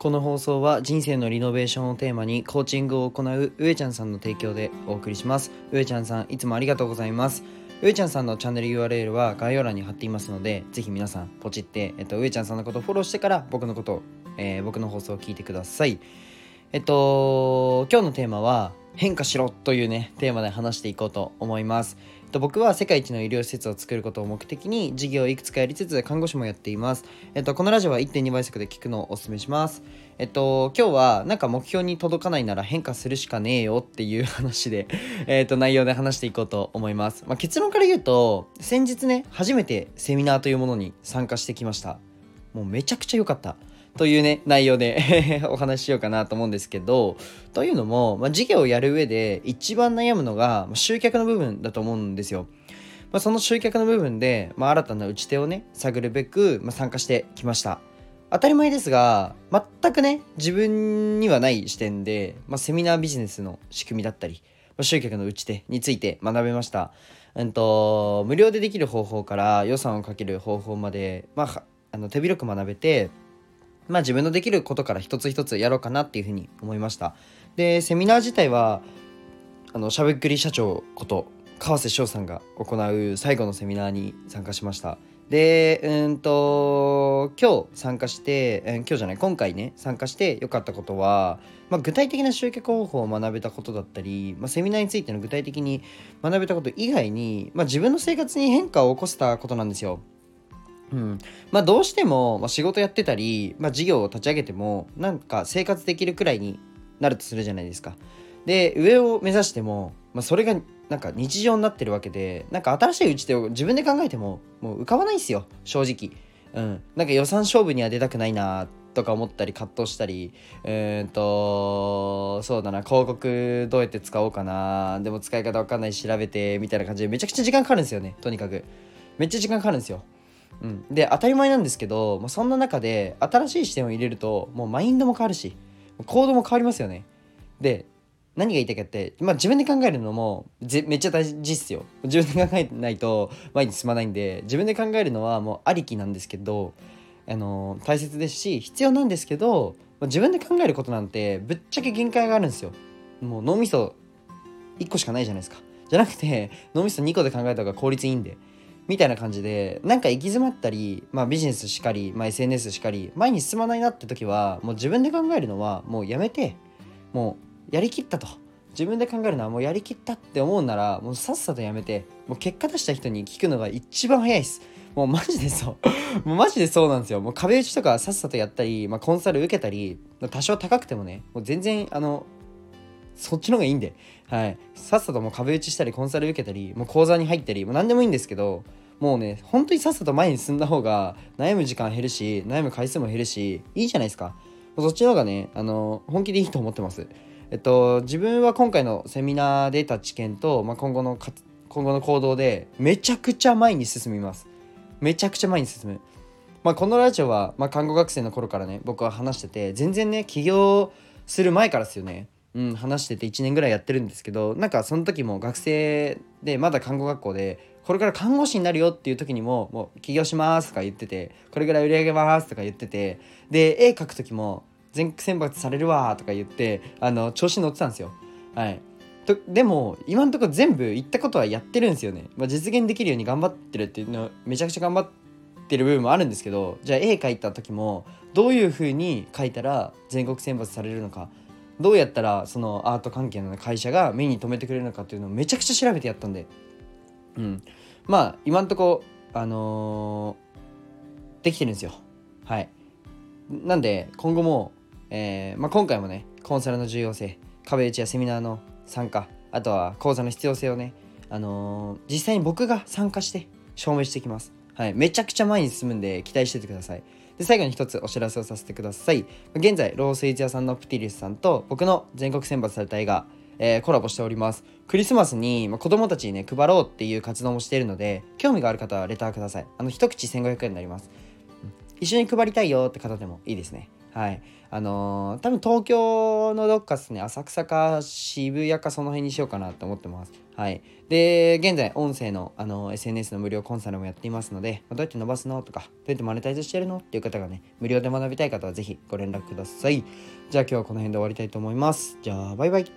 この放送は人生のリノベーションをテーマにコーチングを行う上ちゃんさんの提供でお送りします。上ちゃんさんいつもありがとうございます。上ちゃんさんのチャンネル URL は概要欄に貼っていますのでぜひ皆さんポチって、えっと、上ちゃんさんのことをフォローしてから僕のことを、えー、僕の放送を聞いてください。えっと今日のテーマは変化しろというねテーマで話していこうと思います。と僕は世界一の医療施設を作ることを目的に事業をいくつかやりつつ看護師もやっています。えっと、このラジオは1.2倍速で聞くのをお勧めします。えっと、今日はなんか目標に届かないなら変化するしかねえよっていう話で、えっと、内容で話していこうと思います。まあ、結論から言うと、先日ね、初めてセミナーというものに参加してきました。もうめちゃくちゃ良かった。というね、内容で お話ししようかなと思うんですけど、というのも、まあ、事業をやる上で一番悩むのが、ま集客の部分だと思うんですよ。まあ、その集客の部分で、まあ、新たな打ち手をね、探るべく、まあ、参加してきました。当たり前ですが、全くね、自分にはない視点で、まあ、セミナービジネスの仕組みだったり、まあ、集客の打ち手について学べました。うんと、無料でできる方法から予算をかける方法まで、まあ、あの手広く学べて、まあ自分のできることから一つ一つやろうかなっていうふうに思いました。で、セミナー自体は、あの、しゃべくり社長こと川瀬翔さんが行う最後のセミナーに参加しました。で、うんと、今日参加して、うん、今日じゃない、今回ね、参加して良かったことは、まあ、具体的な集客方法を学べたことだったり、まあ、セミナーについての具体的に学べたこと以外に、まあ、自分の生活に変化を起こせたことなんですよ。うん、まあどうしても、仕事やってたり、まあ、事業を立ち上げてもなんか生活できるくらいになるとするじゃないですか。で上を目指しても、まあ、それがなんか日常になってるわけでなんか新しい打ち手を自分で考えてももう浮かばないんすよ正直。うん、なんか予算勝負には出たくないなとか思ったり葛藤したりうんとそうだな広告どうやって使おうかなでも使い方わかんない調べてみたいな感じでめちゃくちゃ時間かかるんですよねとにかくめっちゃ時間かかるんですようん、で当たり前なんですけど、まあ、そんな中で新しい視点を入れるともうマインドも変わるし行動も変わりますよね。で何が言いたいかって、まあ、自分で考えるのもめっちゃ大事っすよ。自分で考えないと前に進まないんで自分で考えるのはもうありきなんですけどあの大切ですし必要なんですけど自分で考えることなんてぶっちゃけ限界があるんですよ。もう脳みそ1個しかないじゃないですか。じゃなくて脳みそ2個で考えた方が効率いいんで。みたいな感じでなんか行き詰まったり、まあ、ビジネスしかり、まあ、SNS しかり前に進まないなって時はもう自分で考えるのはもうやめてもうやりきったと。自分で考えるのはもうやりきったって思うならもうさっさとやめてもう結果出した人に聞くのが一番早いです。もうマジでそう。もうマジでそうなんですよ。もう壁打ちとかさっさとやったり、まあ、コンサル受けたり多少高くてもねもう全然あのそっちの方がいいんで、はい。さっさともう壁打ちしたり、コンサル受けたり、もう講座に入ったり、もう何でもいいんですけど、もうね、本当にさっさと前に進んだ方が悩む時間減るし、悩む回数も減るし、いいじゃないですか。そっちの方がね、あの、本気でいいと思ってます。えっと、自分は今回のセミナーで得た知見と、まあ、今後の今後の行動でめちゃくちゃ前に進みます。めちゃくちゃ前に進む。まあ、このラジオは、まあ、看護学生の頃からね、僕は話してて、全然ね、起業する前からですよね。うん、話してて1年ぐらいやってるんですけど、なんかその時も学生で、まだ看護学校で、これから看護師になるよっていう時にも、もう起業しますとか言ってて、これぐらい売り上げますとか言ってて、で、絵描く時も全国選抜されるわとか言って、あの、調子に乗ってたんですよ。はい。とでも、今んとこ全部言ったことはやってるんですよね。まあ、実現できるように頑張ってるっていうのめちゃくちゃ頑張ってる部分もあるんですけど、じゃあ絵描いた時も、どういう風に描いたら全国選抜されるのか、どうやったらそのアート関係の会社が目に留めてくれるのかっていうのをめちゃくちゃ調べてやったんで、うん。まあ今んとこあのー、できてるんですよ。はい。なんで今後も、えーまあ、今回もねコンサルの重要性壁打ちやセミナーの参加あとは講座の必要性をね、あのー、実際に僕が参加して証明していきます。はい、めちゃくちゃ前に進むんで期待しててください。で最後に一つお知らせをさせてください。現在、ロースイーツ屋さんのプティリスさんと僕の全国選抜された映画、えー、コラボしております。クリスマスに、まあ、子供たちにね、配ろうっていう活動もしているので、興味がある方はレターください。あの、一口1500円になります。一緒に配りたいよって方でもいいですね。はい。あのー多分東京のどっかですね浅草か渋谷かその辺にしようかなと思ってます。はい。で現在音声の、あのー SNS の無料コンサルもやっていますのでどうやって伸ばすのとかどうやってマネタイズしてるのっていう方がね無料で学びたい方はぜひご連絡ください。じゃあ今日はこの辺で終わりたいと思います。じゃあバイバイ。